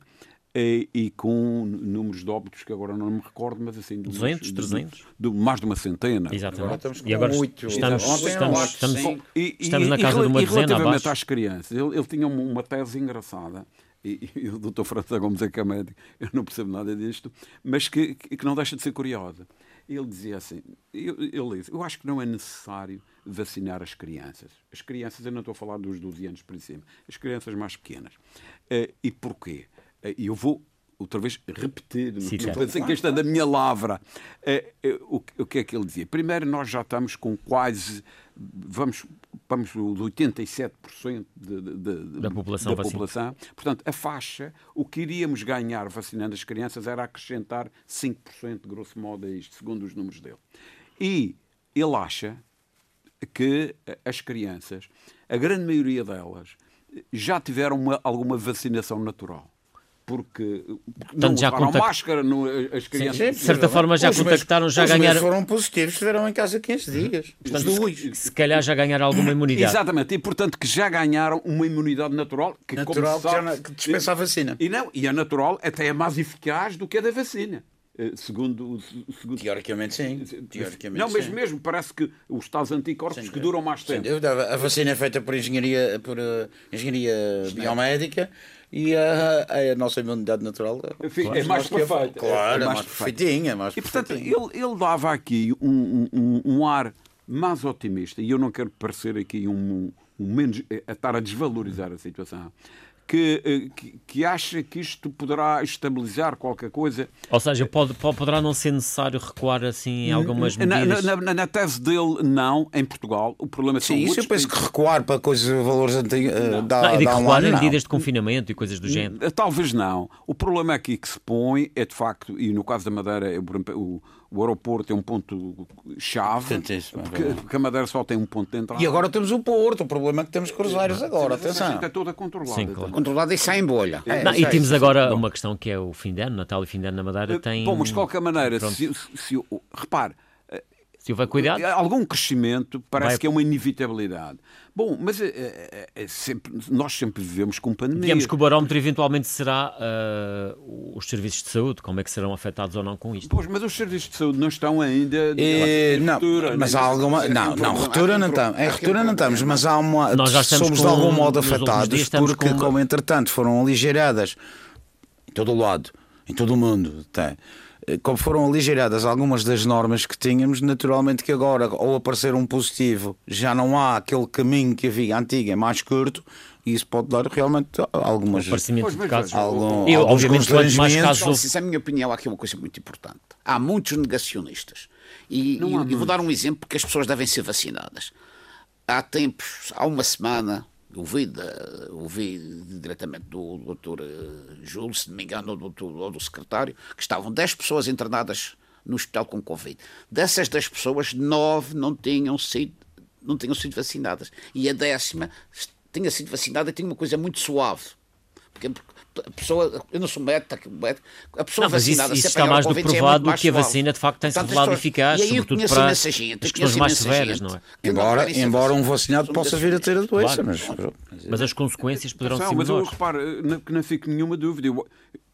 e, e, com números de óbitos que agora não me recordo, mas assim... 200, 300? De, de, mais de uma centena. Exatamente. Agora estamos com e agora 8. Estamos, estamos, estamos, estamos, e, estamos na casa de uma dezena relativamente abaixo. às crianças, ele, ele tinha uma tese engraçada, e, e o Dr. França Gomes é que é médico, eu não percebo nada disto, mas que, que não deixa de ser curiosa. Ele dizia assim, eu, ele disse, eu acho que não é necessário vacinar as crianças. As crianças, eu não estou a falar dos 12 anos para cima, as crianças mais pequenas. Uh, e porquê? Eh, e eu vou outra vez repetir, ser que esta é da minha lavra. Eh, eh, o, que é que ele dizia? Primeiro, nós já estamos com quase, vamos ocupamos os 87% de, de, de, da população. Da população. Portanto, a faixa, o que iríamos ganhar vacinando as crianças era acrescentar 5%, grosso modo, a isto, segundo os números dele. E ele acha que as crianças, a grande maioria delas, já tiveram uma, alguma vacinação natural porque não já contact... máscara no, as crianças. Sim, sim, de certa forma já os contactaram, já ganharam. foram positivos, estiveram em casa 15 dias. Portanto, se, se calhar já ganharam alguma imunidade. Exatamente, e portanto que já ganharam uma imunidade natural que, natural, como sabe, que dispensa a vacina. E, não, e a natural até é mais eficaz do que a da vacina. Eh, segundo, segundo... Teoricamente sim. Teoricamente, não, mas sim. mesmo parece que os tais anticorpos que duram mais tempo. A vacina é feita por engenharia, por uh, engenharia biomédica e a, a, nossa imunidade natural Enfim, claro, é mais perfeita. Claro, é, mais, mais perfeitinha. Mais e portanto, ele, ele dava aqui um, um, um, ar mais otimista, e eu não quero parecer aqui um, um menos a estar a desvalorizar a situação que, eh, que, que, acha que isto poderá estabilizar qualquer coisa. Ou seja, pode, poderá não ser necessário recuar assim em algumas medidas? Na, na, na tese dele, não, em Portugal. O problema é Sim, isso eu penso que recuar para coisas, valores antigos, uh, dá, não, dá recuar um em medidas de confinamento e coisas do género. Talvez não. O problema aqui que se põe é, de facto, e no caso da Madeira, o, o aeroporto é um ponto-chave, porque, porque, a Madeira só tem um ponto de entrada. E agora temos o Porto, o problema é que temos cruzeiros agora, atenção. É toda controlada. Sim, claro. Controlada e sem bolha. É, não, e temos agora uma questão que é o fim de ano, Natal e fim de ano na Madeira tem... Bom, mas de qualquer maneira, se, se, se, repare, se houver cuidado. Algum crescimento parece Vai... que é uma inevitabilidade. Bom, mas é, é, é sempre, nós sempre vivemos com pandemia. Digamos que o barómetro eventualmente será uh, os serviços de saúde, como é que serão afetados ou não com isto. Pois, mas os serviços de saúde não estão ainda. É, não, ruptura, mas há alguma. Não, não, ruptura não estamos. Em ruptura não estamos, mas há uma. Nós já somos com, de algum modo afetados, porque, com uma... como entretanto foram aligeradas em todo o lado, em todo o mundo, tem eh, como foram aligeradas algumas das normas que tínhamos, naturalmente que agora, ao aparecer um positivo, já não há aquele caminho que havia antigo, é mais curto, e isso pode dar realmente algumas. Aparecimento de casos. Algum, eu, obviamente, quanto mais casos. Isso é a minha opinião, há aqui uma coisa muito importante. Há muitos negacionistas. E, e, e vou dar um exemplo que as pessoas devem ser vacinadas. Há tempos, há uma semana, ouvi, de, ouvi diretamente do doutor eh, Júlio, se não me engano, ou do, ou do secretário, que estavam 10 pessoas internadas no hospital com Covid. Dessas 10 pessoas, 9 não tinham sido, não tinham sido vacinadas. E a décima tinha sido vacinada e tinha uma coisa muito suave. Porque, a pessoa, eu não sou médico, a pessoa não, vacinada isso, isso está mais do que é provado é que a vacina de facto tem-se revelado eficaz, e aí sobretudo para as questões mais severas, não é? Embora, não embora um vacinado possa vir a ter a doença, claro. mas, mas as consequências poderão ser Mas eu reparo, que não fico nenhuma dúvida. Eu,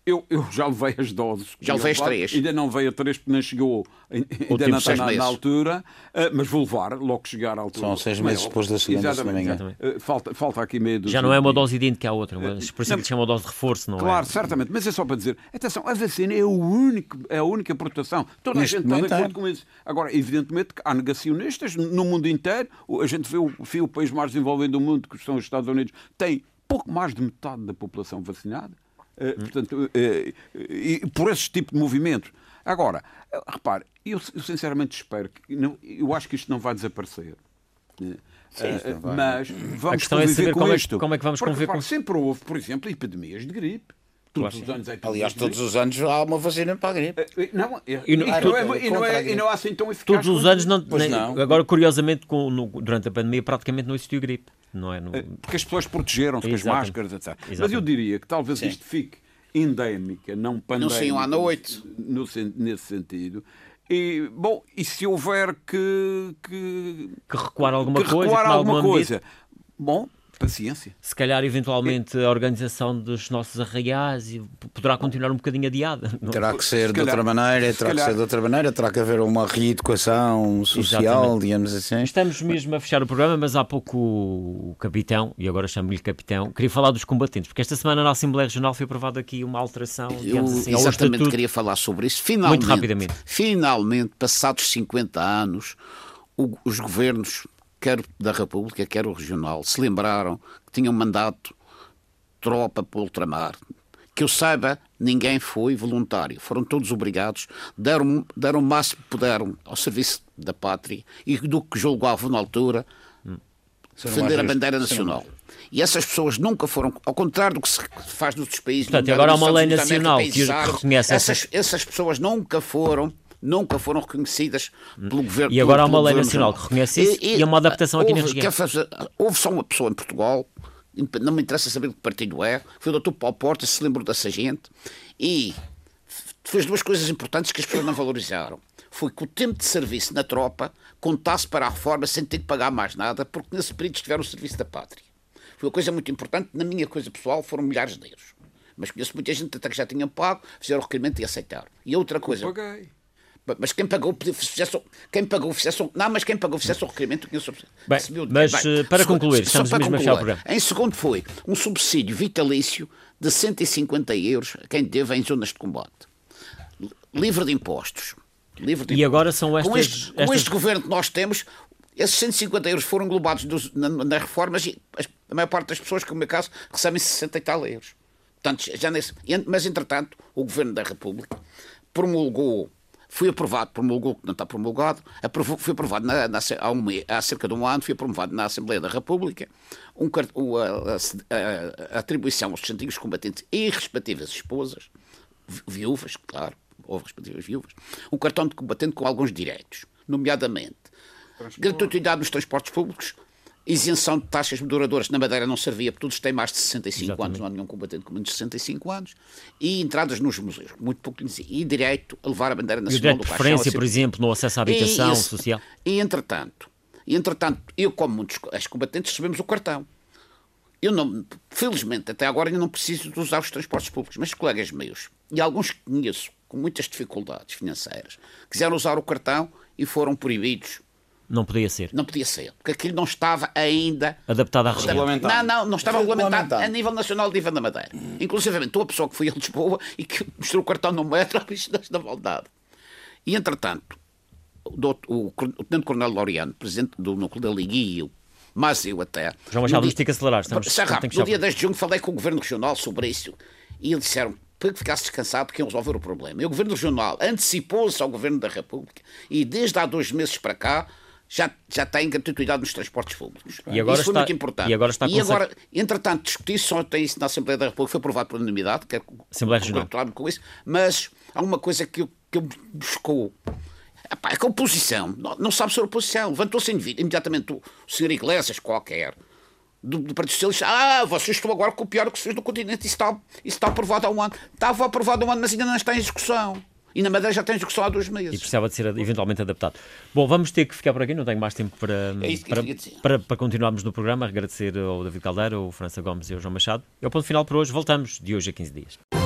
eu, eu já levei as doses. Já levei as três. Ainda não veio a três porque não chegou, ainda não está na, na, altura, uh, mas vou levar logo que chegar à altura. São seis meses depois da segunda, exatamente, exatamente. Uh, falta, falta aqui meio Já não é uma dose idêntica à outra, mas por isso é que se chama dose de reforço, não claro, é? Claro, certamente, mas é só para dizer, atenção, a vacina é, o único, é a única proteção. Toda Neste a gente está de acordo é. com isso. Agora, evidentemente que há negacionistas no mundo inteiro, a gente vê o, vê o país mais desenvolvido do mundo, que são os Estados Unidos, tem pouco mais de metade da população vacinada. Uh, portanto, uh, e por esse tipo de movimentos. Agora, repare, eu, eu, sinceramente espero que. Não, eu acho que isto não vai desaparecer. Sim, uh, vai. Mas vamos a conviver é com como isto. É, como é que vamos Porque, conviver repare, com Sempre houve, por exemplo, epidemias de gripe. Todos claro, os anos é Aliás, todos os anos há uma vacina para a gripe. Não, e, e, não, é, e, não, é, e não há assim tão eficaz. Todos os anos, não, nem, não. agora curiosamente, com, no, durante a pandemia, praticamente não existiu gripe. Não é? No... Porque as pessoas protegeram-se com as máscaras, etc. Exatamente. Mas eu diria que talvez Sim. isto fique endémica, não pandémica. Não saiam à noite. No, nesse sentido. E, bom, e se houver que. que, que recuar alguma que coisa, recuar alguma coisa. Bom, paciência. Se calhar, eventualmente, a organização dos nossos arraiais poderá continuar um bocadinho adiada. Não? Terá que ser de outra maneira, terá calhar... que ser de outra maneira, terá que haver uma reeducação social, Exatamente. digamos assim. Estamos mesmo a fechar o programa, mas há pouco o capitão, e agora chamo-lhe capitão, queria falar dos combatentes, porque esta semana na Assembleia Regional foi aprovada aqui uma alteração, Eu, assim, Exatamente, queria falar sobre isso. Finalmente, Muito rapidamente. Finalmente, passados 50 anos, o, os governos quer da República, quer o regional, se lembraram que tinham mandato tropa para ultramar. Que eu saiba, ninguém foi voluntário. Foram todos obrigados, deram, deram o máximo que puderam ao serviço da pátria e do que julgavam na altura defender a bandeira nacional. E essas pessoas nunca foram, ao contrário do que se faz nos outros países. Portanto, agora há uma lei nacional que reconhece essas, essas... essas pessoas nunca foram nunca foram reconhecidas pelo governo. E agora há uma lei nacional que reconhece isso e, e, e há uma adaptação aqui houve, na região. Fazer, houve só uma pessoa em Portugal, não me interessa saber de que partido é, foi o Dr. Paulo Porta, se lembrou dessa gente, e fez duas coisas importantes que as pessoas não valorizaram. Foi que o tempo de serviço na tropa contasse para a reforma sem ter que pagar mais nada, porque nesse período estiveram o serviço da pátria. Foi uma coisa muito importante, na minha coisa pessoal foram milhares de euros. Mas conheço muita gente até que já tinham pago, fizeram o requerimento e aceitaram. E outra coisa. Eu paguei. Mas quem pagou, fizesse, quem pagou, fizesse, não, mas quem pagou, fizesse o requerimento, conheço Bem, mas Bem, eh, para concluir, estamos mesmo a fechar o programa. Em segundo foi um subsídio vitalício de 150 euros a quem teve em zonas de combate. Livre de impostos. Livre de e impostos. agora são estas... Com este, estas... com este governo que nós temos, esses 150 euros foram englobados nas na, reformas e a maior parte das pessoas, como é o meu caso, recebem 60 e tal euros. Portanto, já nesse, mas, entretanto, o Governo da República promulgou foi aprovado, promulgou, que não está promulgado, aprovou, foi aprovado na, na, há, um, há, cerca de um ano, foi aprovado na Assembleia da República. Um, a, a, a, atribuição aos antigos combatentes e respectivas esposas, viúvas, claro, ou respectivas viúvas, um cartão de combatente com alguns direitos, nomeadamente gratuidade nos transportes públicos, isenção de taxas duradouras na Madeira não servia, porque todos têm mais de 65 Exatamente. anos, não há nenhum combatente com menos de 65 anos, e entradas nos museus, muito pouco e direito a levar a bandeira nacional e direito de preferência, por exemplo, no acesso à habitação e, social. E entretanto, e entretanto, eu como muitos ex-combatentes recebemos o cartão. Eu não, felizmente, até agora ainda não preciso de usar os transportes públicos, mas colegas meus, e alguns que conheço com muitas dificuldades financeiras, quiseram usar o cartão e foram proibidos não podia ser. Não podia ser, porque aquilo não estava ainda adaptado à região. Não, não, não estava regulamentado a nível nacional de IVA da Madeira. Hum. Inclusive, estou a pessoa que foi a Lisboa e que mostrou o cartão no metro, isto da maldade. E, entretanto, o, o, o Tenente Coronel Laureano, presidente do núcleo da Liga mas eu até. João Machado, vamos ter que acelerar. Estamos, rápido, no dia 10 de junho falei com o Governo Regional sobre isso e eles disseram para que ficasse descansado que iam resolver o problema. E o Governo Regional antecipou-se ao Governo da República e desde há dois meses para cá já, já tem gratuidade nos transportes públicos. E agora isso está, muito importante. E agora, está e agora entretanto, discutir só tem isso na Assembleia da República, foi aprovado por unanimidade, quero Assembleia Regional. com isso, mas há uma coisa que, eu, que eu buscou. Epá, é que a oposição não, não sabe sobre a oposição. Levantou-se imediatamente o senhor Iglesias, qualquer, do, do Partido Socialista. Ah, vocês estão agora com o pior que se fez no continente. Isso está, isso está aprovado há um ano. Estava aprovado há um ano, mas ainda não está em discussão. E na Madeira já tem discussão há dois meses. E precisava de ser eventualmente adaptado. Bom, vamos ter que ficar por aqui, não tenho mais tempo para, é para, para, para, continuarmos no programa. Agradecer ao David Caldeira, ao França Gomes e ao João Machado. É o ponto final por hoje. Voltamos de hoje a 15 dias.